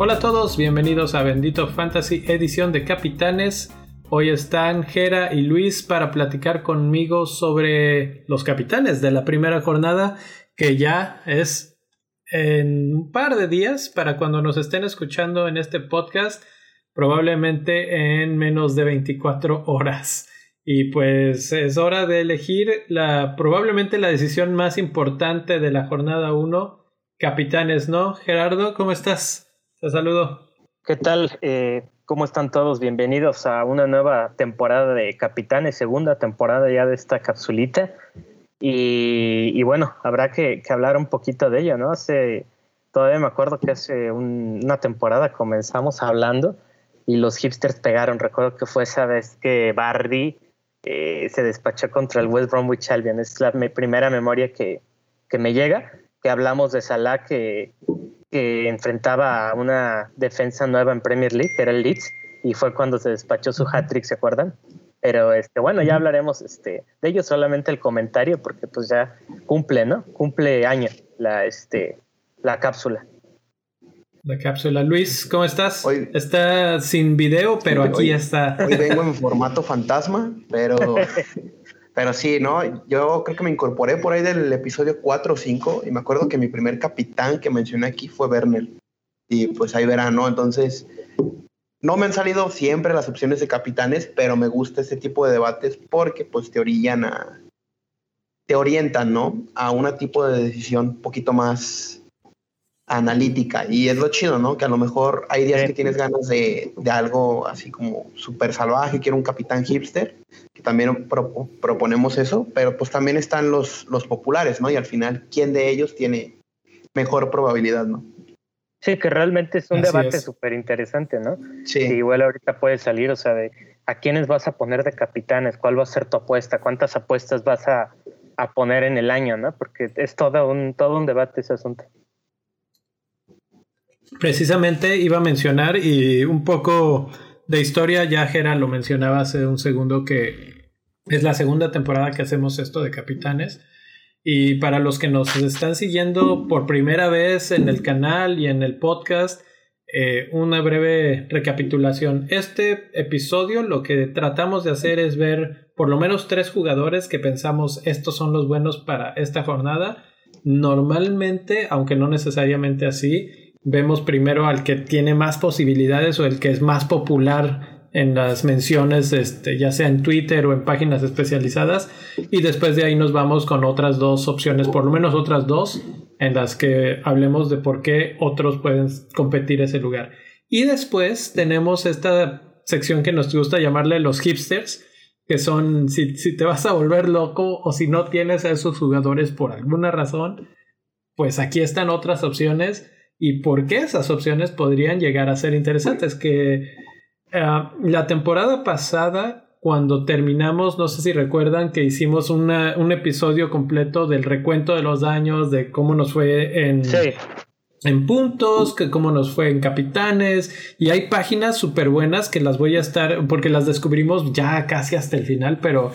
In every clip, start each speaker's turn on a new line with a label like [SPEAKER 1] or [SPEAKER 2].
[SPEAKER 1] Hola a todos, bienvenidos a Bendito Fantasy edición de Capitanes. Hoy están Jera y Luis para platicar conmigo sobre los capitanes de la primera jornada, que ya es en un par de días para cuando nos estén escuchando en este podcast, probablemente en menos de 24 horas. Y pues es hora de elegir la probablemente la decisión más importante de la jornada 1. Capitanes, ¿no? Gerardo, ¿cómo estás? Te saludo.
[SPEAKER 2] ¿Qué tal? Eh, ¿Cómo están todos? Bienvenidos a una nueva temporada de Capitanes, segunda temporada ya de esta capsulita. Y, bueno, habrá que, hablar un poquito de ello, ¿no? Hace, todavía me acuerdo que hace una temporada comenzamos hablando y los hipsters pegaron. Recuerdo que fue esa vez que Barry eh, se despachó contra el West Bromwich Albion. Es la primera memoria que, que me llega, que hablamos de Salah que que enfrentaba a una defensa nueva en Premier League, que era el Leeds, y fue cuando se despachó su hat-trick, ¿se acuerdan? Pero este, bueno, ya hablaremos este, de ello, solamente el comentario, porque pues ya cumple, ¿no? Cumple año la, este, la cápsula.
[SPEAKER 1] La cápsula. Luis, ¿cómo estás? Hoy, está sin video, pero aquí está.
[SPEAKER 3] Hoy vengo en formato fantasma, pero Pero sí, ¿no? Yo creo que me incorporé por ahí del episodio 4 o 5 y me acuerdo que mi primer capitán que mencioné aquí fue Werner. Y pues ahí verán, ¿no? Entonces, no me han salido siempre las opciones de capitanes, pero me gusta este tipo de debates porque pues te orillan a... te orientan, ¿no? A un tipo de decisión un poquito más analítica. Y es lo chido, ¿no? Que a lo mejor hay días que tienes ganas de, de algo así como súper salvaje, quiero un capitán hipster, que también proponemos eso, pero pues también están los, los populares, ¿no? Y al final, ¿quién de ellos tiene mejor probabilidad, ¿no?
[SPEAKER 2] Sí, que realmente es un debate súper interesante, ¿no? Sí. igual ahorita puede salir, o sea, de a quiénes vas a poner de capitanes, cuál va a ser tu apuesta, cuántas apuestas vas a, a poner en el año, ¿no? Porque es todo un, todo un debate ese asunto.
[SPEAKER 1] Precisamente iba a mencionar y un poco de historia, ya Gera lo mencionaba hace un segundo que es la segunda temporada que hacemos esto de capitanes. Y para los que nos están siguiendo por primera vez en el canal y en el podcast, eh, una breve recapitulación. Este episodio lo que tratamos de hacer es ver por lo menos tres jugadores que pensamos estos son los buenos para esta jornada. Normalmente, aunque no necesariamente así, vemos primero al que tiene más posibilidades o el que es más popular en las menciones, este, ya sea en Twitter o en páginas especializadas, y después de ahí nos vamos con otras dos opciones, por lo menos otras dos, en las que hablemos de por qué otros pueden competir ese lugar. Y después tenemos esta sección que nos gusta llamarle los hipsters, que son si, si te vas a volver loco o si no tienes a esos jugadores por alguna razón, pues aquí están otras opciones y por qué esas opciones podrían llegar a ser interesantes. Que eh, la temporada pasada, cuando terminamos, no sé si recuerdan que hicimos un episodio completo del recuento de los daños, de cómo nos fue en, en puntos, que cómo nos fue en capitanes. Y hay páginas súper buenas que las voy a estar, porque las descubrimos ya casi hasta el final, pero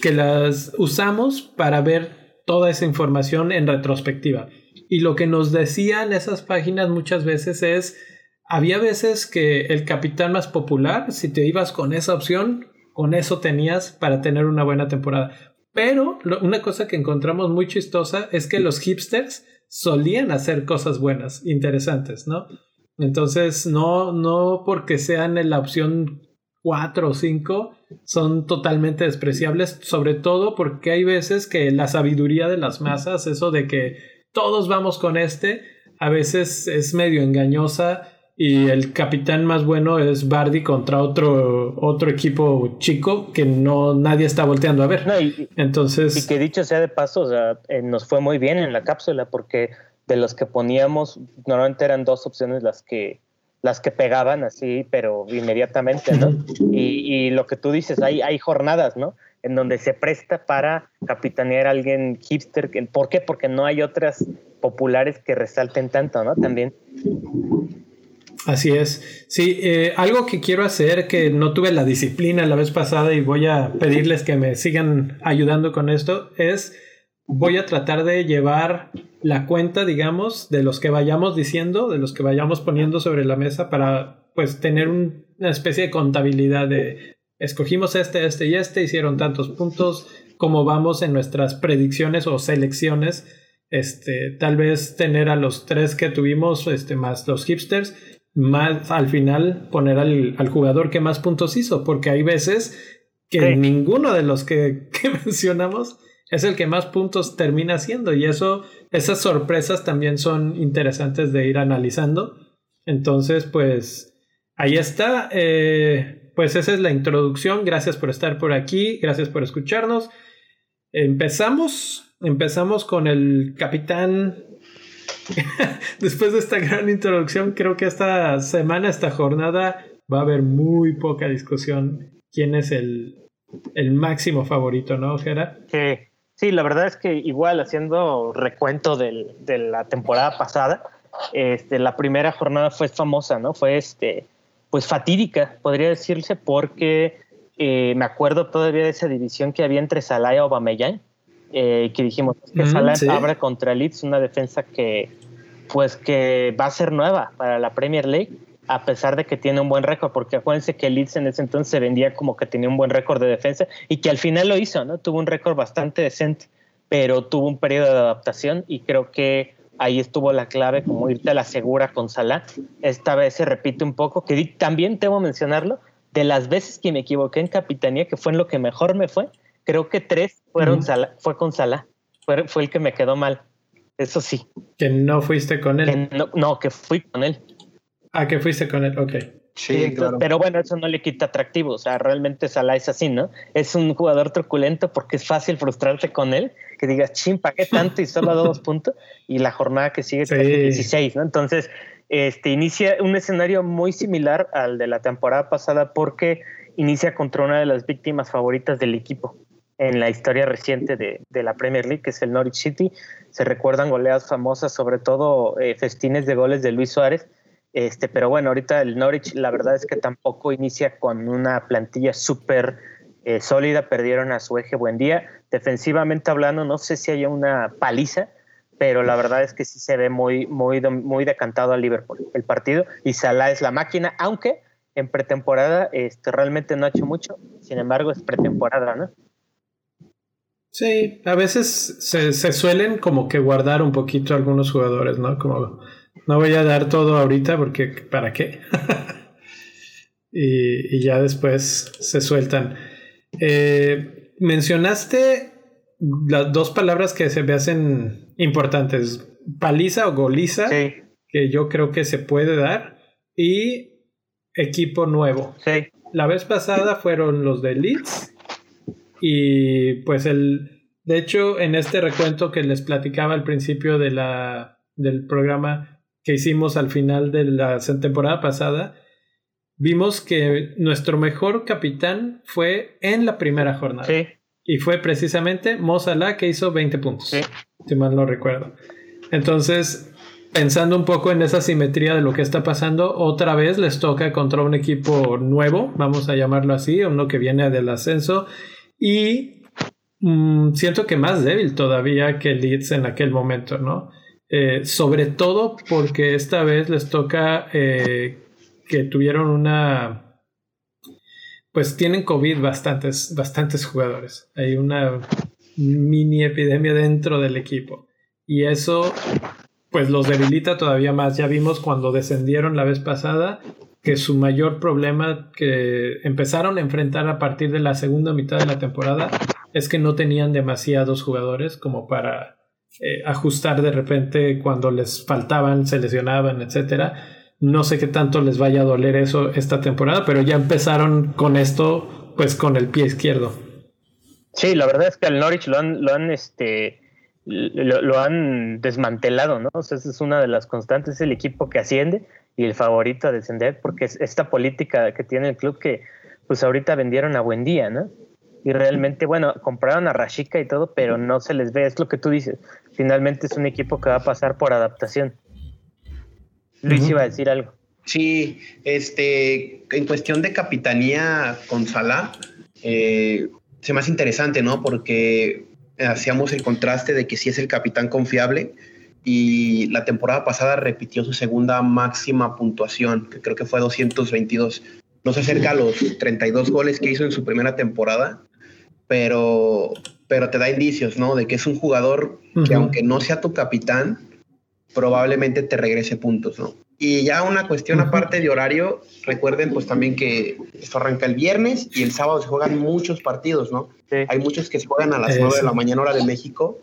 [SPEAKER 1] que las usamos para ver toda esa información en retrospectiva. Y lo que nos decían esas páginas muchas veces es, había veces que el capitán más popular, si te ibas con esa opción, con eso tenías para tener una buena temporada. Pero una cosa que encontramos muy chistosa es que los hipsters solían hacer cosas buenas, interesantes, ¿no? Entonces, no, no porque sean en la opción 4 o 5 son totalmente despreciables, sobre todo porque hay veces que la sabiduría de las masas, eso de que todos vamos con este, a veces es medio engañosa y el capitán más bueno es Bardi contra otro, otro equipo chico que no nadie está volteando a ver. y, Entonces,
[SPEAKER 2] y que dicho sea de paso, o sea, eh, nos fue muy bien en la cápsula porque de los que poníamos normalmente eran dos opciones las que las que pegaban así, pero inmediatamente, ¿no? Y, y lo que tú dices, hay, hay jornadas, ¿no? En donde se presta para capitanear a alguien hipster. ¿Por qué? Porque no hay otras populares que resalten tanto, ¿no? También.
[SPEAKER 1] Así es. Sí, eh, algo que quiero hacer, que no tuve la disciplina la vez pasada y voy a pedirles que me sigan ayudando con esto, es voy a tratar de llevar la cuenta, digamos, de los que vayamos diciendo, de los que vayamos poniendo sobre la mesa para pues tener una especie de contabilidad de escogimos este, este y este, hicieron tantos puntos, cómo vamos en nuestras predicciones o selecciones, este, tal vez tener a los tres que tuvimos, este, más los hipsters, más al final poner al, jugador que más puntos hizo, porque hay veces que ninguno de los que, que mencionamos es el que más puntos termina haciendo y eso, esas sorpresas también son interesantes de ir analizando. Entonces, pues ahí está. Eh, pues esa es la introducción. Gracias por estar por aquí. Gracias por escucharnos. Empezamos. Empezamos con el capitán. Después de esta gran introducción, creo que esta semana, esta jornada, va a haber muy poca discusión. ¿Quién es el, el máximo favorito, no, Jera?
[SPEAKER 2] Sí. La verdad es que igual haciendo recuento del, de la temporada pasada, este, la primera jornada fue famosa, ¿no? Fue este, pues fatídica, podría decirse, porque eh, me acuerdo todavía de esa división que había entre Salah y Aubameyang, eh, que dijimos que Salah abre contra Leeds, una defensa que pues que va a ser nueva para la Premier League a pesar de que tiene un buen récord, porque acuérdense que Leeds en ese entonces se vendía como que tenía un buen récord de defensa y que al final lo hizo, ¿no? Tuvo un récord bastante decente, pero tuvo un periodo de adaptación y creo que ahí estuvo la clave, como irte a la segura con Salah. Esta vez se repite un poco, que también debo mencionarlo, de las veces que me equivoqué en capitanía, que fue en lo que mejor me fue, creo que tres fueron fue con Salah, fue, fue, el que me quedó mal. Eso sí.
[SPEAKER 1] Que no fuiste con él.
[SPEAKER 2] no, no, que fui con él.
[SPEAKER 1] Ah, que fuiste con él, ok.
[SPEAKER 2] Sí, claro. Pero bueno, eso no le quita atractivo. O sea, realmente Salah es así, ¿no? Es un jugador truculento porque es fácil frustrarte con él. Que digas, ching, ¿qué tanto? Y solo dos puntos. Y la jornada que sigue es 16, ¿no? Entonces, este, inicia un escenario muy similar al de la temporada pasada porque inicia contra una de las víctimas favoritas del equipo en la historia reciente de, de la Premier League, que es el Norwich City. Se recuerdan goleadas famosas, sobre todo eh, festines de goles de Luis Suárez este, pero bueno, ahorita el Norwich la verdad es que tampoco inicia con una plantilla súper eh, sólida, perdieron a su eje buen día. Defensivamente hablando, no sé si haya una paliza, pero la verdad es que sí se ve muy, muy, muy decantado al Liverpool el partido y Salah es la máquina, aunque en pretemporada este, realmente no ha hecho mucho, sin embargo es pretemporada, ¿no?
[SPEAKER 1] Sí, a veces se, se suelen como que guardar un poquito algunos jugadores, ¿no? Como no voy a dar todo ahorita porque ¿para qué? y, ya después se sueltan. Eh, mencionaste las dos palabras que se me hacen importantes. Paliza o goliza, que yo creo que se puede dar. Y equipo nuevo. La vez pasada fueron los de Leeds. Y pues el... De hecho, en este recuento que les platicaba al principio de la, del programa, que hicimos al final de la temporada pasada, vimos que nuestro mejor capitán fue en la primera jornada. Sí. Y fue precisamente Mo que hizo 20 puntos. Sí. Si mal no recuerdo. Entonces, pensando un poco en esa simetría de lo que está pasando, otra vez les toca contra un equipo nuevo, vamos a llamarlo así, uno que viene del ascenso. Y mm, siento que más débil todavía que Leeds en aquel momento, ¿no? Eh, sobre todo porque esta vez les toca eh, que tuvieron una... Pues tienen COVID bastantes, bastantes jugadores. Hay una mini epidemia dentro del equipo. Y eso pues los debilita todavía más. Ya vimos cuando descendieron la vez pasada que su mayor problema que empezaron a enfrentar a partir de la segunda mitad de la temporada es que no tenían demasiados jugadores como para eh, ajustar de repente cuando les faltaban, se lesionaban, etcétera. No sé qué tanto les vaya a doler eso esta temporada, pero ya empezaron con esto, pues con el pie izquierdo.
[SPEAKER 2] Sí, la verdad es que al Norwich lo han, lo han, este, lo, han desmantelado, ¿no? esa es una de las constantes, es el equipo que asciende y el favorito a descender, porque es esta política que tiene el club que, pues ahorita vendieron a buen día, ¿no? Y realmente, bueno, compraron a Rashika y todo, pero no se les ve, es lo que tú dices, finalmente es un equipo que va a pasar por adaptación. Luis iba a decir algo.
[SPEAKER 3] Sí, este, en cuestión de capitanía con Salah, eh, se me hace interesante, ¿no? Porque hacíamos el contraste de que sí es el capitán confiable y la temporada pasada repitió su segunda máxima puntuación, que creo que fue 222. No se acerca a los 32 goles que hizo en su primera temporada, pero, pero te da indicios, ¿no? De que es un jugador que aunque no sea tu capitán, probablemente te regrese puntos, ¿no? Y ya una cuestión aparte de horario, recuerden pues también que esto arranca el viernes y el sábado se juegan muchos partidos, ¿no? Hay muchos que se juegan a las 9 de la mañana hora de México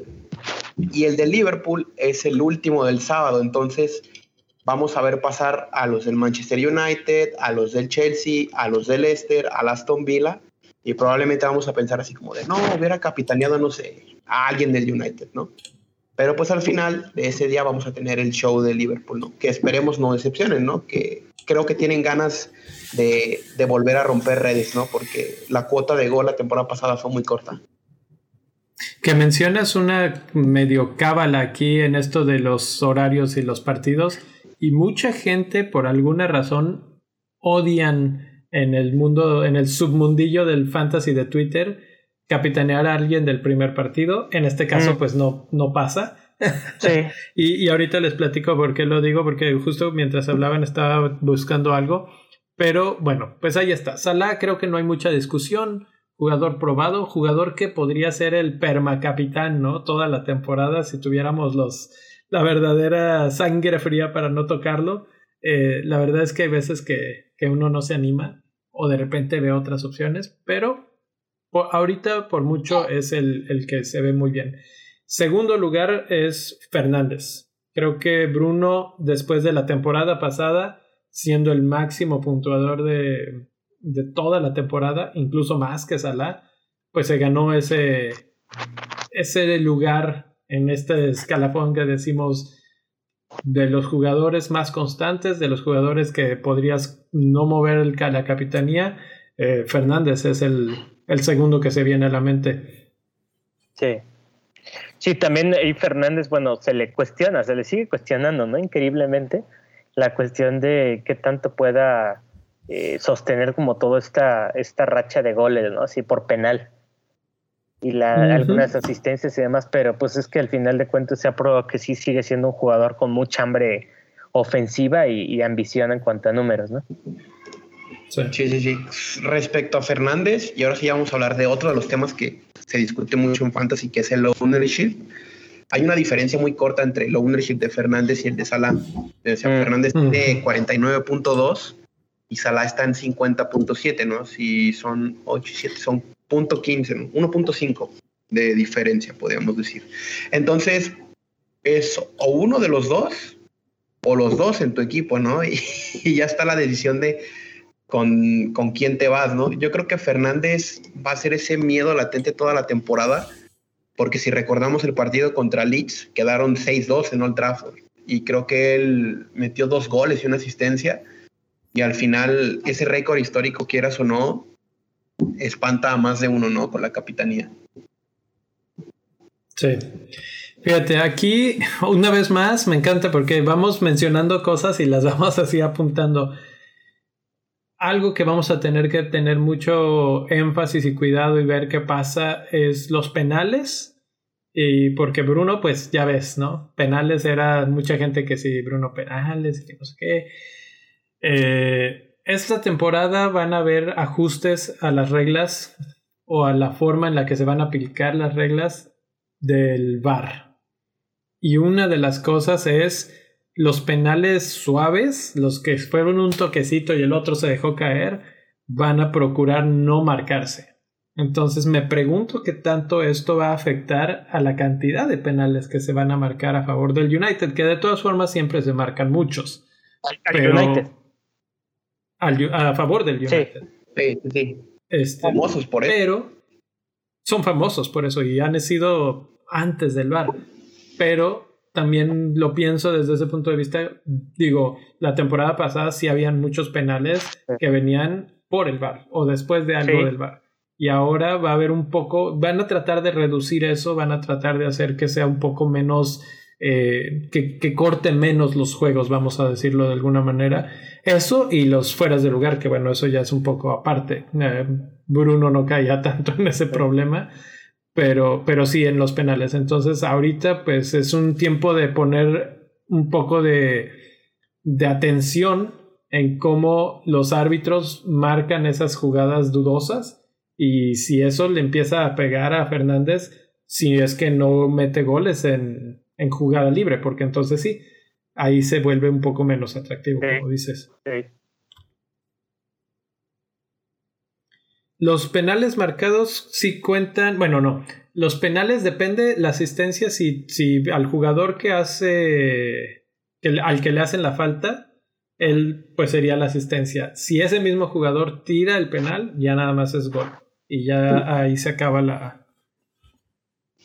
[SPEAKER 3] y el de Liverpool es el último del sábado, entonces vamos a ver pasar a los del Manchester United, a los del Chelsea, a los del Leicester, a Aston Villa y probablemente vamos a pensar así como de, no, hubiera capitaneado, no sé, a alguien del United, ¿no? Pero pues al final de ese día vamos a tener el show de Liverpool, ¿no? Que esperemos no decepcionen, ¿no? Que creo que tienen ganas de, volver a romper redes, ¿no? Porque la cuota de gol la temporada pasada fue muy corta.
[SPEAKER 1] Que mencionas una medio cábala aquí en esto de los horarios y los partidos y mucha gente por alguna razón odian en el mundo, en el submundillo del fantasy de Twitter capitanear a alguien del primer partido. En este caso, mm. pues no, no pasa. Sí. y, y, ahorita les platico por qué lo digo, porque justo mientras hablaban estaba buscando algo. Pero bueno, pues ahí está. Salah creo que no hay mucha discusión. Jugador probado, jugador que podría ser el permacapitán, ¿no? Toda la temporada si tuviéramos los la verdadera sangre fría para no tocarlo. Eh, la verdad es que hay veces que, que uno no se anima o de repente ve otras opciones, pero ahorita por mucho es el, el, que se ve muy bien. Segundo lugar es Fernández. Creo que Bruno, después de la temporada pasada, siendo el máximo puntuador de, de toda la temporada, incluso más que Salah, pues se ganó ese, ese lugar en este escalafón que decimos de los jugadores más constantes, de los jugadores que podrías no mover la capitanía. Eh, Fernández es el, el segundo que se viene a la mente.
[SPEAKER 2] Sí. Sí, también ahí Fernández, bueno, se le cuestiona, se le sigue cuestionando, ¿no? Increíblemente, la cuestión de qué tanto pueda eh, sostener como toda esta, esta racha de goles, ¿no? Así por penal. Y la, algunas asistencias y demás, pero pues es que al final de cuentas se ha probado que sí sigue siendo un jugador con mucha hambre ofensiva y, y ambición en cuanto a números, ¿no?
[SPEAKER 3] Sí. sí, sí, Respecto a Fernández, y ahora sí vamos a hablar de otro de los temas que se discute mucho en Fantasy, que es el ownership. Hay una diferencia muy corta entre el ownership de Fernández y el de Salah. O sea, mm. Fernández tiene 49.2 y Salah está en 50.7, ¿no? Si son 8 y 7, son .15, 1.5 de diferencia, podríamos decir. Entonces, es o uno de los dos o los dos en tu equipo, ¿no? y ya está la decisión de con, con quién te vas, ¿no? Yo creo que Fernández va a ser ese miedo latente toda la temporada, porque si recordamos el partido contra Leeds, quedaron 6-2 en Old Trafford, y creo que él metió dos goles y una asistencia, y al final ese récord histórico, quieras o no, espanta a más de uno, ¿no? Con la capitanía.
[SPEAKER 1] Sí. Fíjate, aquí una vez más me encanta porque vamos mencionando cosas y las vamos así apuntando algo que vamos a tener que tener mucho énfasis y cuidado y ver qué pasa es los penales. Y porque Bruno, pues ya ves, ¿no? Penales era mucha gente que sí, Bruno penales y que no sé qué. Eh, esta temporada van a haber ajustes a las reglas o a la forma en la que se van a aplicar las reglas del VAR. Y una de las cosas es los penales suaves, los que fueron un toquecito y el otro se dejó caer, van a procurar no marcarse. Entonces me pregunto qué tanto esto va a afectar a la cantidad de penales que se van a marcar a favor del United, que de todas formas siempre se marcan muchos. Al, United. A favor del United.
[SPEAKER 3] Sí, sí. Este, famosos por eso.
[SPEAKER 1] Pero son famosos por eso y han sido antes del bar. Pero también lo pienso desde ese punto de vista. Digo, la temporada pasada sí habían muchos penales que venían por el bar o después de algo del bar. Y ahora va a haber un poco, van a tratar de reducir eso, van a tratar de hacer que sea un poco menos eh, que, corte menos los juegos, vamos a decirlo de alguna manera. Eso y los fueras de lugar, que bueno, eso ya es un poco aparte. Eh, Bruno no caía tanto en ese problema, pero, pero sí en los penales. Entonces ahorita pues es un tiempo de poner un poco de, de atención en cómo los árbitros marcan esas jugadas dudosas y si eso le empieza a pegar a Fernández, si es que no mete goles en, en jugada libre, porque entonces sí, ahí se vuelve un poco menos atractivo, como dices. Los penales marcados sí cuentan, bueno, no, los penales depende la asistencia si, si al jugador que hace, al que le hacen la falta, él pues sería la asistencia. Si ese mismo jugador tira el penal, ya nada más es gol. Y ya ahí se acaba la,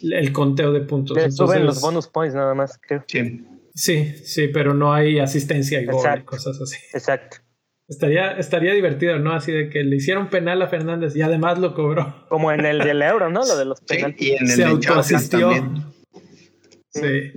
[SPEAKER 1] el conteo de puntos.
[SPEAKER 2] suben los bonus points nada más, creo.
[SPEAKER 1] Sí. Sí, pero no hay asistencia y gol y cosas así.
[SPEAKER 2] Exacto.
[SPEAKER 1] Estaría, estaría divertido, ¿no? Así de que le hicieron penal a Fernández y además lo cobró.
[SPEAKER 2] Como en el del euro, ¿no? Lo de los penales.
[SPEAKER 3] Sí, y en el Se autoasistió.
[SPEAKER 1] Sí,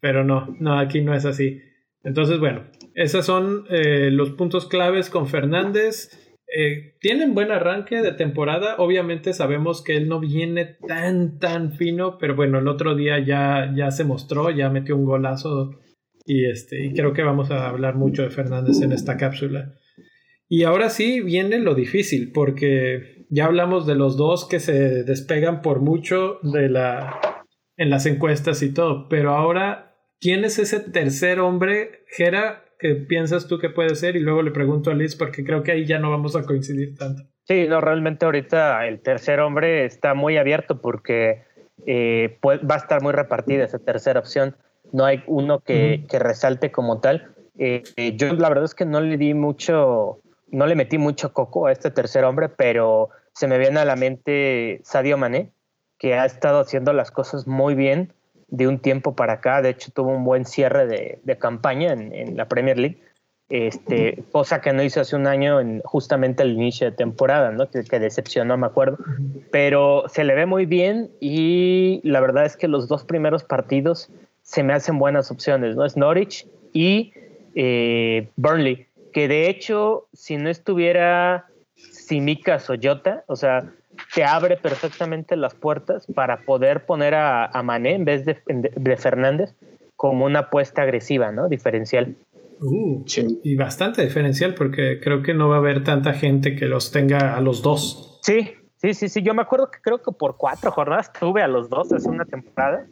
[SPEAKER 1] pero no, no, aquí no es así. Entonces, bueno, esos son eh, los puntos claves con Fernández. Eh, tienen buen arranque de temporada. Obviamente sabemos que él no viene tan, tan fino, pero bueno, el otro día ya, ya se mostró, ya metió un golazo y, este, y creo que vamos a hablar mucho de Fernández en esta cápsula. Y ahora sí viene lo difícil, porque ya hablamos de los dos que se despegan por mucho de la, en las encuestas y todo, pero ahora, ¿quién es ese tercer hombre, Gera, que piensas tú que puede ser y luego le pregunto a Liz porque creo que ahí ya no vamos a coincidir tanto.
[SPEAKER 2] Sí, no, realmente ahorita el tercer hombre está muy abierto porque eh, va a estar muy repartida esa tercera opción. No hay uno que, que resalte como tal. Eh, yo la verdad es que no le di mucho, no le metí mucho coco a este tercer hombre, pero se me viene a la mente Sadio Mané, que ha estado haciendo las cosas muy bien de un tiempo para acá. De hecho, tuvo un buen cierre de, campaña en, la Premier League, este, cosa que no hizo hace un año en justamente el inicio de temporada, ¿no? que, decepcionó, me acuerdo. Pero se le ve muy bien y la verdad es que los dos primeros partidos se me hacen buenas opciones, ¿no? Es Norwich y eh, Burnley, que de hecho, si no estuviera Simica Soyota, o sea, te abre perfectamente las puertas para poder poner a, a Mané en vez de, de, Fernández como una apuesta agresiva, ¿no? Diferencial.
[SPEAKER 1] Uh, Y bastante diferencial porque creo que no va a haber tanta gente que los tenga a los dos.
[SPEAKER 2] Sí, sí, sí, sí. Yo me acuerdo que creo que por cuatro jornadas tuve a los dos hace una temporada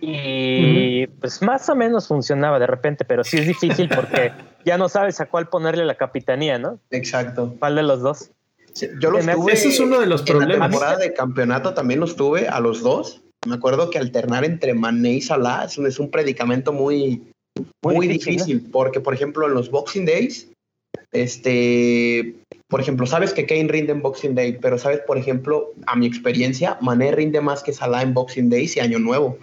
[SPEAKER 2] y pues más o menos funcionaba de repente, pero sí es difícil porque ya no sabes a cuál ponerle la capitanía, ¿no?
[SPEAKER 3] Exacto.
[SPEAKER 2] ¿Cuál de los dos?
[SPEAKER 3] Yo los tuve.
[SPEAKER 1] Ese es uno de los problemas. En
[SPEAKER 3] la temporada de campeonato también los tuve a los dos. Me acuerdo que alternar entre Mané y Salah es un, predicamento muy, muy, difícil, porque, por ejemplo, en los Boxing Days, este, por ejemplo, sabes que Kane rinde en Boxing Day, pero sabes, por ejemplo, a mi experiencia, Mané rinde más que Salah en Boxing Days y Año Nuevo,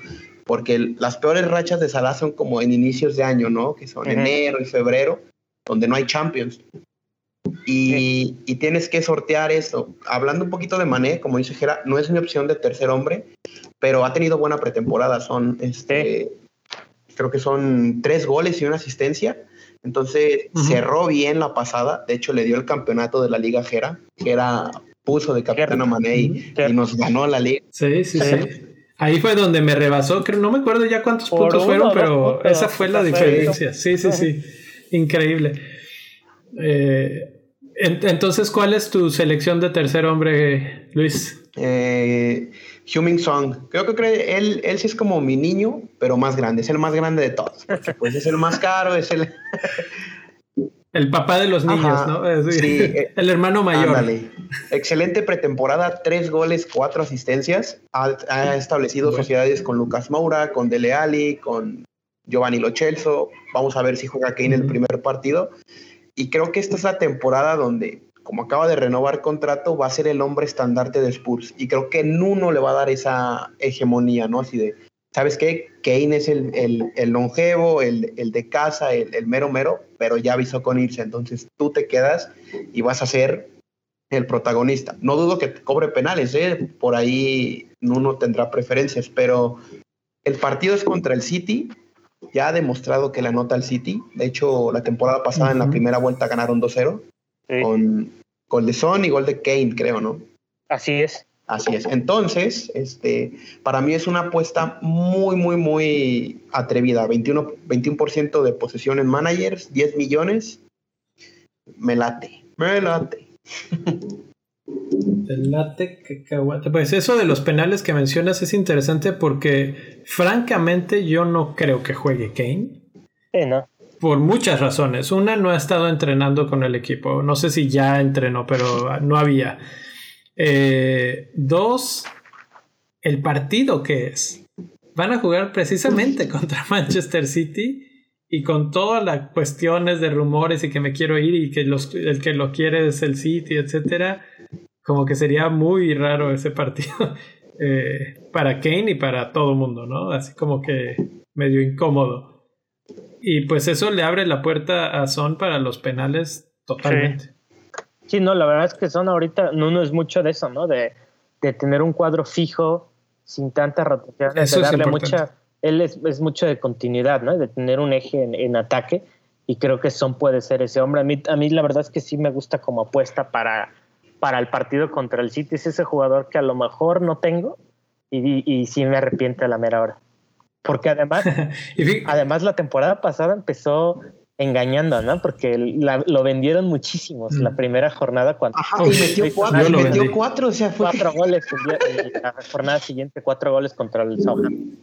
[SPEAKER 3] porque las peores rachas de Salah son como en inicios de año, ¿no? Que son enero y febrero, donde no hay Champions. Y, tienes que sortear eso. Hablando un poquito de Mané, como dice Gera, no es mi opción de tercer hombre, pero ha tenido buena pretemporada. Son, este, creo que son tres goles y una asistencia. Entonces cerró bien la pasada. De hecho, le dio el campeonato de la Liga Gera. Gera puso de capitán a Mané y, nos ganó la liga.
[SPEAKER 1] Sí, sí, sí. Ahí fue donde me rebasó. Creo, no me acuerdo ya cuántos puntos fueron, pero esa fue la diferencia. Sí, sí, sí. Increíble. Eh, entonces, ¿cuál es tu selección de tercer hombre, Luis?
[SPEAKER 3] Eh, Huming Song. Creo que él, él sí es como mi niño, pero más grande. Es el más grande de todos. Pues es el más caro, es el.
[SPEAKER 1] El papá de los niños, ¿no? Sí, eh, el hermano mayor.
[SPEAKER 3] Excelente pretemporada, tres goles, cuatro asistencias. Ha, establecido sociedades con Lucas Moura, con Dele Alli, con Giovanni Lochelso. Vamos a ver si juega Kane en el primer partido. Y creo que esta es la temporada donde, como acaba de renovar contrato, va a ser el hombre estandarte de Spurs. Y creo que Nuno le va a dar esa hegemonía, ¿no? Así de, ¿sabes qué? Kane es el, el, longevo, el, el, de casa, el, mero mero, pero ya avisó con irse. Entonces tú te quedas y vas a ser el protagonista. No dudo que cobre penales, ¿eh? Por ahí Nuno tendrá preferencias, pero el partido es contra el City. Ya ha demostrado que la nota al City. De hecho, la temporada pasada en la primera vuelta ganaron 2-0 con gol de Son y gol de Kane, creo, ¿no?
[SPEAKER 2] Así es.
[SPEAKER 3] Así es. Entonces, este, para mí es una apuesta muy, muy, muy atrevida. 21%, 21 de posesión en managers, 10 millones. Me late, me late.
[SPEAKER 1] El late cacahuate. Pues eso de los penales que mencionas es interesante porque, francamente, yo no creo que juegue Kane.
[SPEAKER 2] No.
[SPEAKER 1] Por muchas razones. Una, no ha estado entrenando con el equipo. No sé si ya entrenó, pero no había. Eh, dos, el partido que es. Van a jugar precisamente contra Manchester City y con todas las cuestiones de rumores y que me quiero ir y que los, el que lo quiere es el City, etcétera, como que sería muy raro ese partido eh, para Kane y para todo el mundo, ¿no? Así como que medio incómodo. Y pues eso le abre la puerta a Son para los penales totalmente.
[SPEAKER 2] Sí, no, la verdad es que Son ahorita no, es mucho de eso, ¿no? De, de tener un cuadro fijo sin tanta rotación, de darle mucha él es, mucho de continuidad, ¿no? De tener un eje en, ataque y creo que Son puede ser ese hombre. A mí, a mí la verdad es que sí me gusta como apuesta para, para el partido contra el City. Es ese jugador que a lo mejor no tengo y, y, sí me arrepiente a la mera hora. Porque además, además la temporada pasada empezó engañando, ¿no? Porque lo vendieron muchísimos la mm. primera jornada cuando
[SPEAKER 3] Ajá, y metió cuatro, metió cuatro, o sea, fue
[SPEAKER 2] cuatro goles y la jornada siguiente cuatro goles contra el Southampton.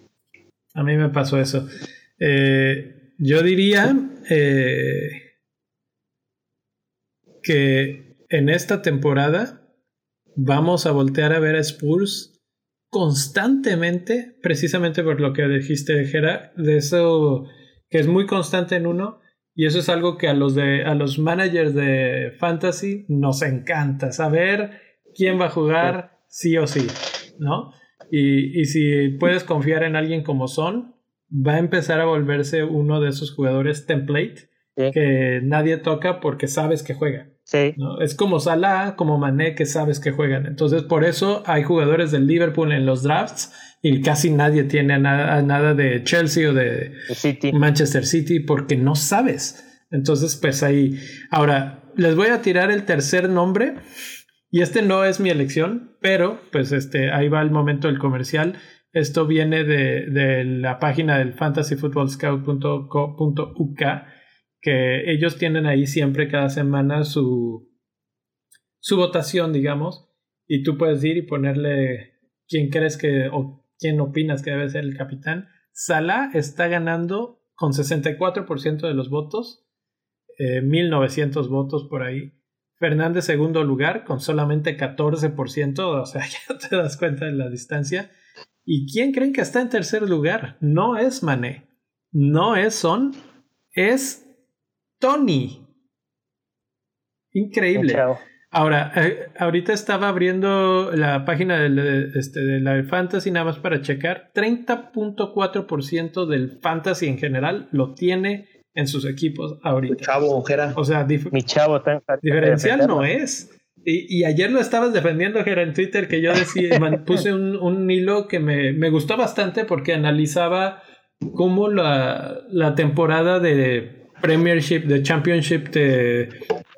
[SPEAKER 1] A mí me pasó eso. Eh, yo diría eh, que en esta temporada vamos a voltear a ver a Spurs constantemente, precisamente por lo que dijiste, Gera, de eso que es muy constante en uno, y eso es algo que a los de a los managers de fantasy nos encanta saber quién va a jugar sí o sí, ¿no? Y, si puedes confiar en alguien como Son, va a empezar a volverse uno de esos jugadores template que nadie toca porque sabes que juega. Es como Salah, como Mané, que sabes que juegan. Entonces, por eso hay jugadores del Liverpool en los drafts y casi nadie tiene nada, nada de Chelsea o de Manchester City porque no sabes. Entonces, pues ahí. Ahora, les voy a tirar el tercer nombre y este no es mi elección, pero pues este, ahí va el momento del comercial. Esto viene de, la página del fantasyfootballscout.co.uk, que ellos tienen ahí siempre cada semana su, su votación, digamos, y tú puedes ir y ponerle quién crees que o quién opinas que debe ser el capitán. Salah está ganando con 64% de los votos, 1900 eh, votos por ahí. Fernández segundo lugar con solamente 14%, o sea, ya te das cuenta de la distancia. ¿Y quién creen que está en tercer lugar? No es Mané, no es Son, es Tony. Increíble. Ahora, eh, ahorita estaba abriendo la página de, este, de la Fantasy nada más para checar. 30.4% del Fantasy en general lo tiene en sus equipos ahorita.
[SPEAKER 3] Mi chavo, Ojera.
[SPEAKER 1] O sea,
[SPEAKER 2] mi chavo
[SPEAKER 1] diferencial no es. Y, ayer lo estabas defendiendo, Jera, en Twitter, que yo decía, puse un, hilo que me, me, gustó bastante porque analizaba cómo la, la, temporada de Premiership, de Championship, te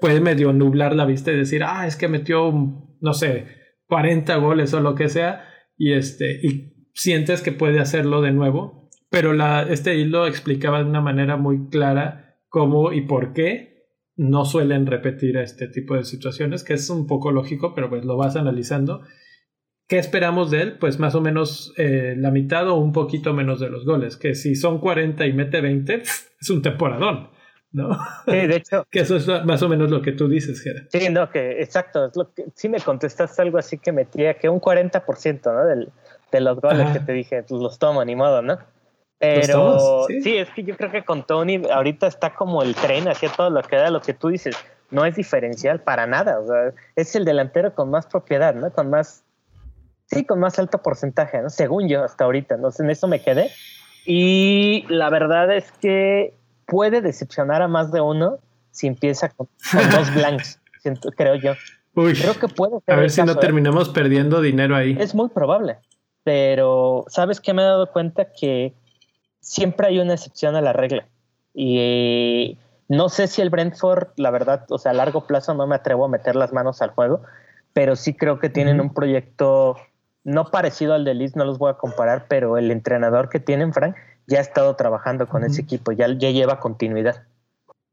[SPEAKER 1] puede medio nublar la vista y decir, ah, es que metió, no sé, 40 goles o lo que sea, y, este, y sientes que puede hacerlo de nuevo pero la, este hilo explicaba de una manera muy clara cómo y por qué no suelen repetir este tipo de situaciones, que es un poco lógico, pero pues lo vas analizando. ¿Qué esperamos de él? Pues más o menos eh, la mitad o un poquito menos de los goles, que si son 40 y mete 20, es un temporadón. ¿no?
[SPEAKER 2] Sí, de hecho.
[SPEAKER 1] que eso es más o menos lo que tú dices, Gerard.
[SPEAKER 2] Sí, no, que exacto. Es lo que, sí me contestaste algo así que metía que un 40% ¿no? Del, de los goles que te dije, pues los tomo, ni modo, ¿no? Pero ¿Sí? es que yo creo que con Tony ahorita está como el tren hacia todo lo que da, lo que tú dices, no es diferencial para nada. O sea, es el delantero con más propiedad, ¿no? Con más, sí, con más alto porcentaje, ¿no? Según yo hasta ahorita, ¿no? En eso me quedé. Y la verdad es que puede decepcionar a más de uno si empieza con, dos blanks, creo yo.
[SPEAKER 1] Uy, creo que puede A ver si no ¿eh? terminamos perdiendo dinero ahí.
[SPEAKER 2] Es muy probable. pero ¿sabes qué me he dado cuenta? Que siempre hay una excepción a la regla. Y no sé si el Brentford, la verdad, o sea, a largo plazo no me atrevo a meter las manos al juego, pero sí creo que tienen un proyecto no parecido al de Liz, no los voy a comparar, pero el entrenador que tienen, Frank, ya ha estado trabajando con ese equipo, ya, ya lleva continuidad.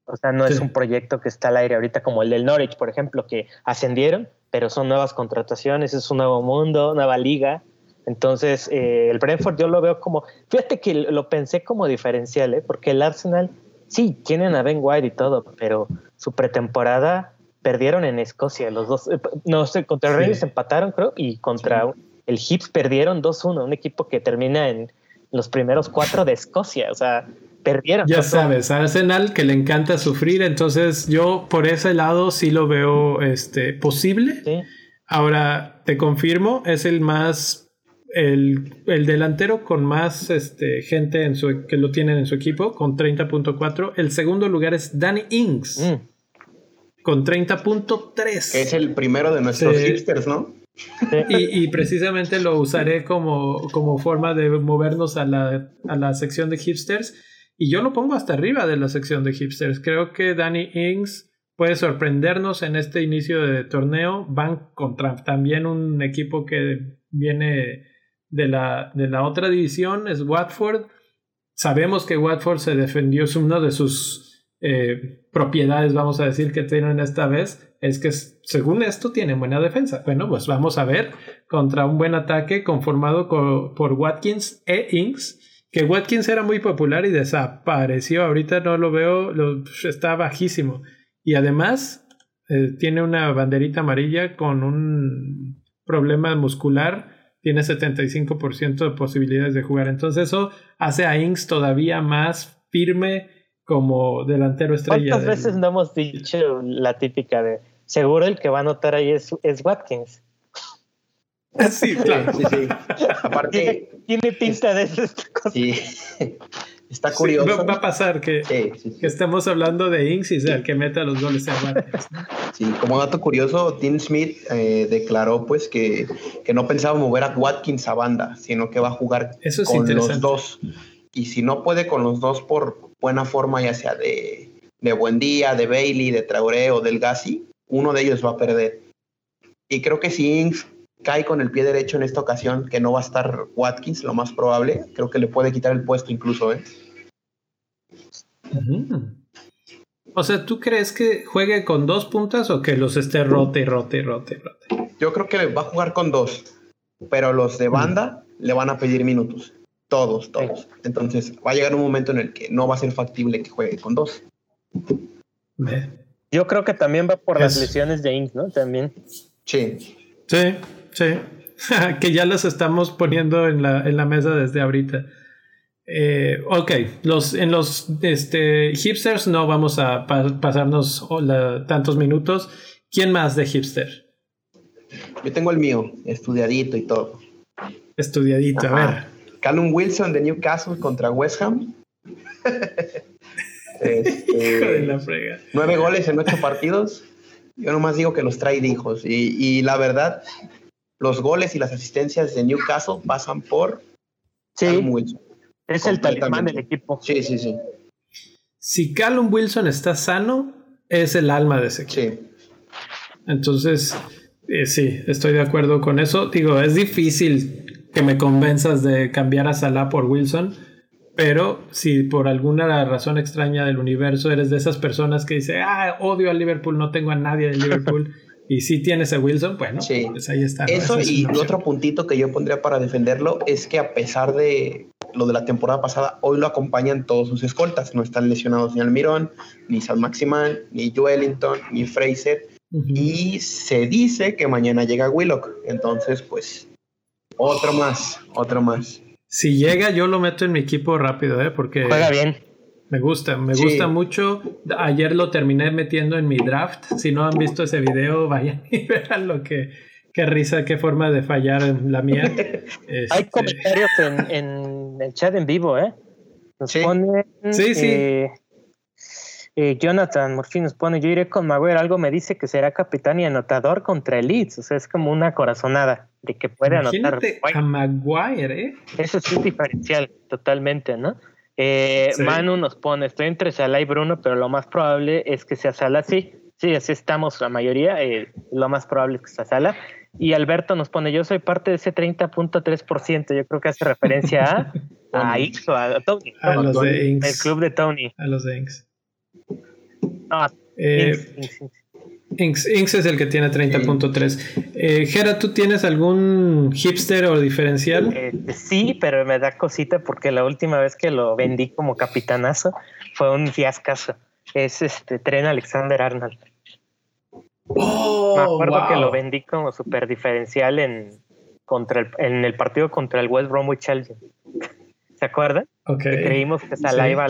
[SPEAKER 2] O sea, no es un proyecto que está al aire ahorita como el del Norwich, por ejemplo, que ascendieron, pero son nuevas contrataciones, es un nuevo mundo, nueva liga. Entonces, eh, el Brentford yo lo veo como, fíjate que lo pensé como diferencial, ¿eh? porque el Arsenal, sí, tienen a Ben White y todo, pero su pretemporada perdieron en Escocia, los dos, eh, no sé, contra el Reyes empataron, creo, y contra el Hips perdieron 2-1, un equipo que termina en los primeros cuatro de Escocia, o sea, perdieron.
[SPEAKER 1] Ya sabes, Arsenal que le encanta sufrir, entonces yo por ese lado sí lo veo este, posible. Ahora, te confirmo, es el más, el, delantero con más este, gente en su, que lo tienen en su equipo, con 30.4. El segundo lugar es Danny Ings, mm. con 30.3.
[SPEAKER 3] Es el primero de nuestros hipsters, ¿no?
[SPEAKER 1] Y, precisamente lo usaré como, como forma de movernos a la, a la sección de hipsters y yo lo pongo hasta arriba de la sección de hipsters. Creo que Danny Ings puede sorprendernos en este inicio de torneo. Van contra también un equipo que viene de la, de la otra división, es Watford. Sabemos que Watford se defendió, es una de sus eh, propiedades, vamos a decir, que tienen esta vez. Es que según esto tienen buena defensa. Bueno, pues vamos a ver contra un buen ataque conformado por Watkins e Ings que Watkins era muy popular y desapareció. Ahorita no lo veo, está bajísimo. Y además eh, tiene una banderita amarilla con un problema muscular. Tiene 75% de posibilidades de jugar. Entonces eso hace a Inks todavía más firme como delantero estrella.
[SPEAKER 2] ¿Cuántas veces no hemos dicho la típica de seguro el que va a anotar ahí es, es Watkins?
[SPEAKER 1] Sí, claro. Sí, sí.
[SPEAKER 2] Aparte. Tiene pinta de eso
[SPEAKER 3] Sí. Está curioso.
[SPEAKER 1] va, a pasar que, que estemos hablando de Inks y sea el que meta los goles a Watkins.
[SPEAKER 3] Sí, como dato curioso, Tim Smith eh, declaró pues que, que, no pensaba mover a Watkins a banda, sino que va a jugar con los dos. Y si no puede con los dos por buena forma, ya sea de, de Buen Día, de Bailey, de Traoré o del Gassi, uno de ellos va a perder. Y creo que si Inks cae con el pie derecho en esta ocasión, que no va a estar Watkins, lo más probable. Creo que le puede quitar el puesto incluso, ¿eh?
[SPEAKER 1] O sea, ¿tú crees que juegue con dos puntas o que los esté rote, rote, rote, rote?
[SPEAKER 3] Yo creo que va a jugar con dos, pero los de banda le van a pedir minutos. Todos, todos. Entonces va a llegar un momento en el que no va a ser factible que juegue con dos.
[SPEAKER 2] Yo creo que también va por las lesiones de Inks, ¿no? También.
[SPEAKER 3] Sí.
[SPEAKER 1] Sí, Sí, que ya los estamos poniendo en la, en la mesa desde ahorita. Eh, ok, los, en los este, hipsters no vamos a pasarnos tantos minutos. ¿Quién más de hipster?
[SPEAKER 3] Yo tengo el mío, estudiadito y todo.
[SPEAKER 1] Estudiadito, a ver.
[SPEAKER 3] Callum Wilson de Newcastle contra West Ham. este,
[SPEAKER 1] la frega.
[SPEAKER 3] Nueve goles en ocho partidos. Yo nomás digo que los trae hijos. Y, y la verdad, los goles y las asistencias de Newcastle pasan por
[SPEAKER 2] sí, Wilson. Es el talismán del equipo.
[SPEAKER 3] Sí, sí, sí.
[SPEAKER 1] Si Callum Wilson está sano, es el alma de ese equipo. Sí. Entonces, eh, sí, estoy de acuerdo con eso. Digo, es difícil que me convenzas de cambiar a Salah por Wilson, pero si por alguna razón extraña del universo eres de esas personas que dice, ah, odio al Liverpool, no tengo a nadie de Liverpool. Y si tienes a Wilson, bueno, pues ahí está.
[SPEAKER 3] Eso y otro puntito que yo pondría para defenderlo es que a pesar de lo de la temporada pasada, hoy lo acompañan todos sus escoltas. No están lesionados ni Almirón, ni San Maximan, ni Joelinton, ni Fraser. Y se dice que mañana llega Willock. Entonces, pues, otro más, otro más.
[SPEAKER 1] Si llega, yo lo meto en mi equipo rápido, ¿eh? Porque...
[SPEAKER 2] Juega bien.
[SPEAKER 1] Me gusta, me gusta mucho. Ayer lo terminé metiendo en mi draft. Si no han visto ese video, vayan y vean lo que. Qué risa, qué forma de fallar en la mía.
[SPEAKER 2] Hay este, comentarios en, el chat en vivo, ¿eh?
[SPEAKER 1] Nos sí. sí, sí. Eh,
[SPEAKER 2] Eh, Jonathan Murphy nos pone, yo iré con Maguire, algo me dice que será capitán y anotador contra el Leeds, o sea, es como una corazonada de que puede anotar.
[SPEAKER 1] a Maguire, ¿eh?
[SPEAKER 2] Eso sí es diferencial, totalmente, ¿no? Eh, Manu nos pone, estoy entre Salah y Bruno, pero lo más probable es que sea Salah, sí, sí, así estamos la mayoría, eh, lo más probable es que sea Salah. Y Alberto nos pone, yo soy parte de ese 30.3%, yo creo que hace referencia a, a X o a Tony.
[SPEAKER 1] A los de Inks.
[SPEAKER 2] El club de Tony.
[SPEAKER 1] A los de Inks.
[SPEAKER 2] No,
[SPEAKER 1] eh, Inks, Inks, es el que tiene 30.3. Eh, Gera, ¿tú tienes algún hipster o diferencial?
[SPEAKER 2] Eh, sí, pero me da cosita porque la última vez que lo vendí como capitanazo fue un fiascazo. Es este Tren Alexander Arnold.
[SPEAKER 1] Oh,
[SPEAKER 2] Me acuerdo que lo vendí como super diferencial en, contra el, en el partido contra el West Bromwich Albion. ¿Se acuerdan?
[SPEAKER 1] Okay.
[SPEAKER 2] creímos que Salah iba,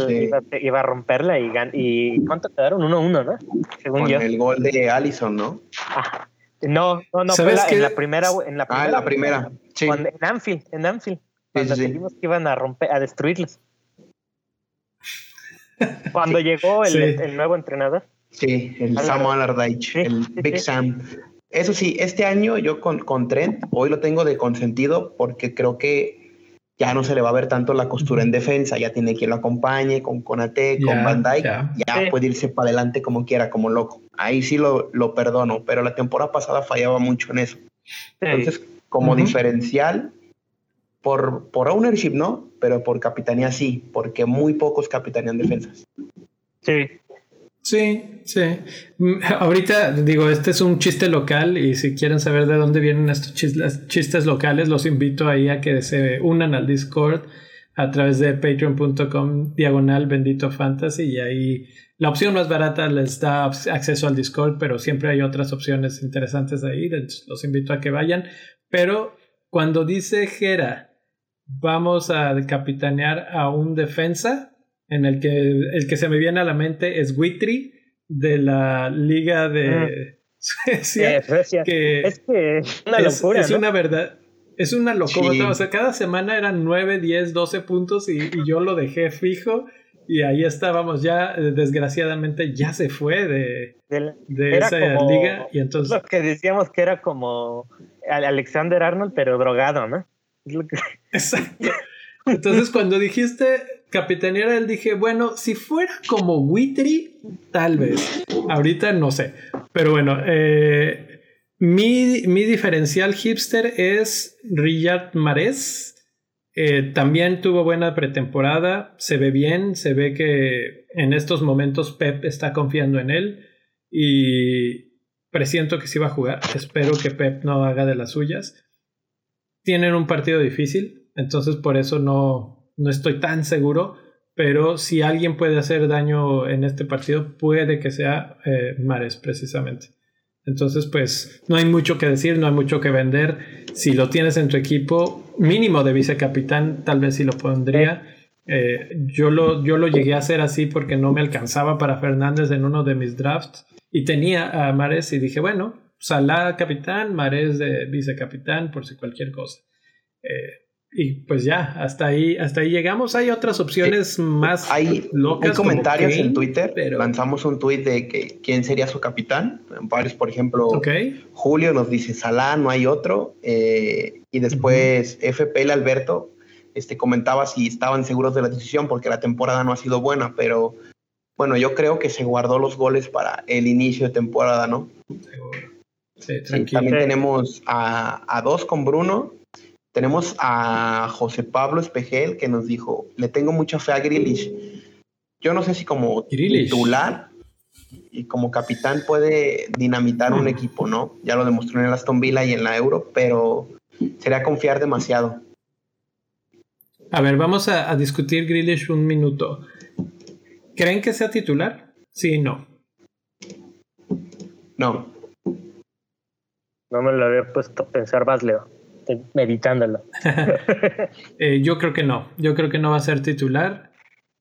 [SPEAKER 2] iba, a romperla y, y ¿cuánto quedaron? 1-1, ¿no?
[SPEAKER 3] Según Con el gol de Allison, ¿no?
[SPEAKER 2] Ah, no, no, no, fue la, en la primera, en la primera.
[SPEAKER 3] Ah, en la primera. Sí.
[SPEAKER 2] en Anfield, en Anfield. Cuando sí, que iban a romper, a destruirlos. Cuando llegó el, el nuevo entrenador.
[SPEAKER 3] Sí, el Sam Allardyce, el Big Sam. Eso sí, este año yo con, con Trent, hoy lo tengo de consentido porque creo que ya no se le va a ver tanto la costura en defensa, ya tiene quien lo acompañe, con Conate, con Van Dyke, ya. puede irse para adelante como quiera, como loco. Ahí sí lo, lo perdono, pero la temporada pasada fallaba mucho en eso. Entonces, como diferencial, por, por ownership no, pero por capitanía sí, porque muy pocos capitanean defensas.
[SPEAKER 2] Sí,
[SPEAKER 1] Sí, sí. Mm, ahorita digo, este es un chiste local y si quieren saber de dónde vienen estos chistes, locales, los invito ahí a que se unan al Discord a través de patreon.com diagonal bendito fantasy y ahí la opción más barata les da acceso al Discord, pero siempre hay otras opciones interesantes ahí, los invito a que vayan. Pero cuando dice Jera, vamos a capitanear a un defensa, en el que el que se me viene a la mente es Witry de la Liga de
[SPEAKER 2] mm. Suecia. Que es que es una locura.
[SPEAKER 1] Es, una verdad. Es una locura. O sea, cada semana eran 9, 10, 12 puntos y, yo lo dejé fijo. Y ahí estábamos ya, eh, desgraciadamente, ya se fue de, de, esa liga. Y entonces...
[SPEAKER 2] Lo que decíamos que era como Alexander Arnold, pero drogado, ¿no?
[SPEAKER 1] Exacto. Entonces, cuando dijiste capitanear, él dije, bueno, si fuera como Witry, tal vez. Ahorita no sé. Pero bueno, eh, mi, diferencial hipster es Riyad Mares. Eh, también tuvo buena pretemporada, se ve bien, se ve que en estos momentos Pep está confiando en él y presiento que sí va a jugar. Espero que Pep no haga de las suyas. Tienen un partido difícil, entonces por eso no, no estoy tan seguro. Pero si alguien puede hacer daño en este partido, puede que sea eh, Mares precisamente. Entonces, pues no hay mucho que decir, no hay mucho que vender. Si lo tienes en tu equipo, mínimo de vicecapitán, tal vez sí lo pondría. Eh, yo, lo, yo lo llegué a hacer así porque no me alcanzaba para Fernández en uno de mis drafts y tenía a Mares y dije, bueno, Salah capitán, Mares de vicecapitán, por si cualquier cosa. Eh, y pues ya, hasta ahí, hasta ahí llegamos. Hay otras opciones más
[SPEAKER 3] hay, locas. Hay comentarios en Twitter. Lanzamos un tweet de que quién sería su capitán. Varios, por ejemplo, Julio nos dice Salah, no hay otro. Eh, y después FPL Alberto este, comentaba si estaban seguros de la decisión porque la temporada no ha sido buena, pero bueno, yo creo que se guardó los goles para el inicio de temporada, ¿no?
[SPEAKER 1] Sí, tranquilo.
[SPEAKER 3] también tenemos a, a dos con Bruno tenemos a José Pablo Espejel que nos dijo, le tengo mucha fe a Grealish. Yo no sé si como titular y como capitán puede dinamitar un equipo, ¿no? Ya lo demostró en el Aston Villa y en la Euro, pero sería confiar demasiado.
[SPEAKER 1] A ver, vamos a, discutir Grealish un minuto. ¿Creen que sea titular? Sí, no.
[SPEAKER 3] No.
[SPEAKER 2] No me lo había puesto a pensar más, Leo meditándolo.
[SPEAKER 1] Eh, yo creo que no. Yo creo que no va a ser titular.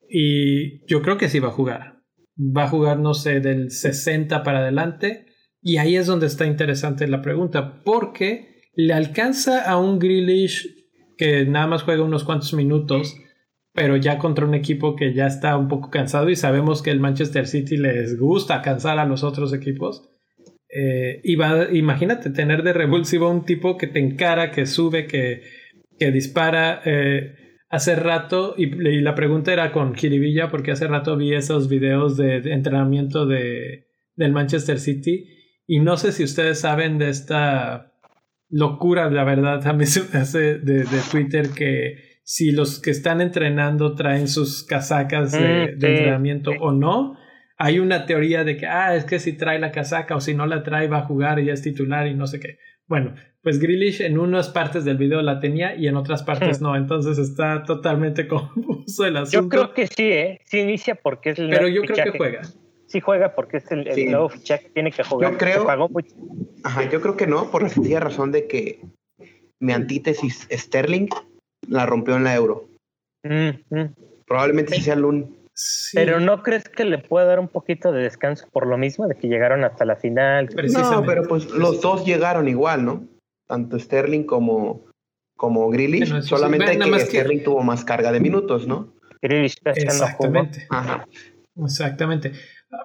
[SPEAKER 1] Y yo creo que sí va a jugar. Va a jugar, no sé, del 60 para adelante. Y ahí es donde está interesante la pregunta. Porque le alcanza a un Grealish que nada más juega unos cuantos minutos. pero ya contra un equipo que ya está un poco cansado y sabemos que el Manchester City les gusta cansar a los otros equipos. Eh, y va, imagínate tener de revulsivo un tipo que te encara, que sube, que, que dispara. Eh, hace rato, y, la pregunta era con Kiribilla, porque hace rato vi esos videos de, entrenamiento de, del Manchester City. Y no sé si ustedes saben de esta locura, la verdad, a mí se me hace de, de Twitter que si los que están entrenando traen sus casacas de, mm, entrenamiento o no. Hay una teoría de que, ah, es que si trae la casaca o si no la trae va a jugar y ya es titular y no sé qué. Bueno, pues Grealish en unas partes del video la tenía y en otras partes hmm. no, entonces está totalmente confuso el asunto.
[SPEAKER 2] Yo creo que sí, ¿eh? Sí inicia porque es
[SPEAKER 1] el Pero yo creo que juega.
[SPEAKER 2] Sí juega porque es el, nuevo fichaje que tiene que jugar.
[SPEAKER 3] Yo creo, Ajá, yo creo que no, por la sencilla razón de que mi antítesis Sterling la rompió en la Euro. Mm, mm. Probablemente sí sea
[SPEAKER 2] Pero ¿no crees que le puede dar un poquito de descanso por lo mismo de que llegaron hasta la final?
[SPEAKER 3] No, pero pues los dos llegaron igual, ¿no? Tanto Sterling como, como Grealish. solamente que, Sterling tuvo más carga de minutos, ¿no?
[SPEAKER 2] Grealish está
[SPEAKER 1] Exactamente. Ajá. Exactamente.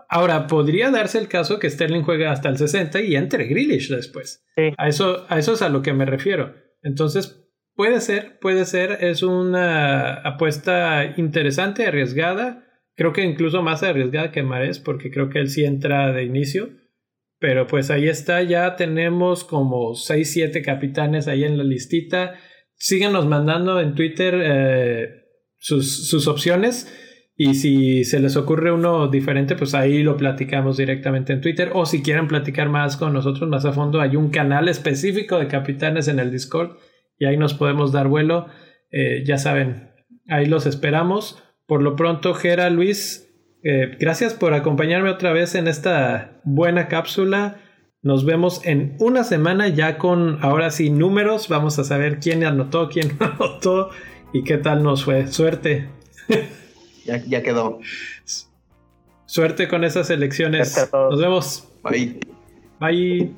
[SPEAKER 1] Ahora, podría darse el caso que Sterling juegue hasta el 60 y entre Grealish después. A, eso, a eso es a lo que me refiero. Entonces, Puede ser, puede ser. Es una apuesta interesante, arriesgada. Creo que incluso más arriesgada que Mares, porque creo que él sí entra de inicio. Pero pues ahí está, ya tenemos como 6, 7 capitanes ahí en la listita. Síganos mandando en Twitter eh, sus, sus opciones. Y si se les ocurre uno diferente, pues ahí lo platicamos directamente en Twitter. O si quieren platicar más con nosotros más a fondo, hay un canal específico de capitanes en el Discord y ahí nos podemos dar vuelo. Eh, ya saben, ahí los esperamos. Por lo pronto, Gera, Luis, eh, gracias por acompañarme otra vez en esta buena cápsula. Nos vemos en una semana ya con, ahora sí, números. Vamos a saber quién anotó, quién no anotó y qué tal nos fue. Suerte.
[SPEAKER 3] Ya, ya quedó.
[SPEAKER 1] Suerte con esas elecciones. Nos vemos.
[SPEAKER 3] Bye.
[SPEAKER 1] Bye.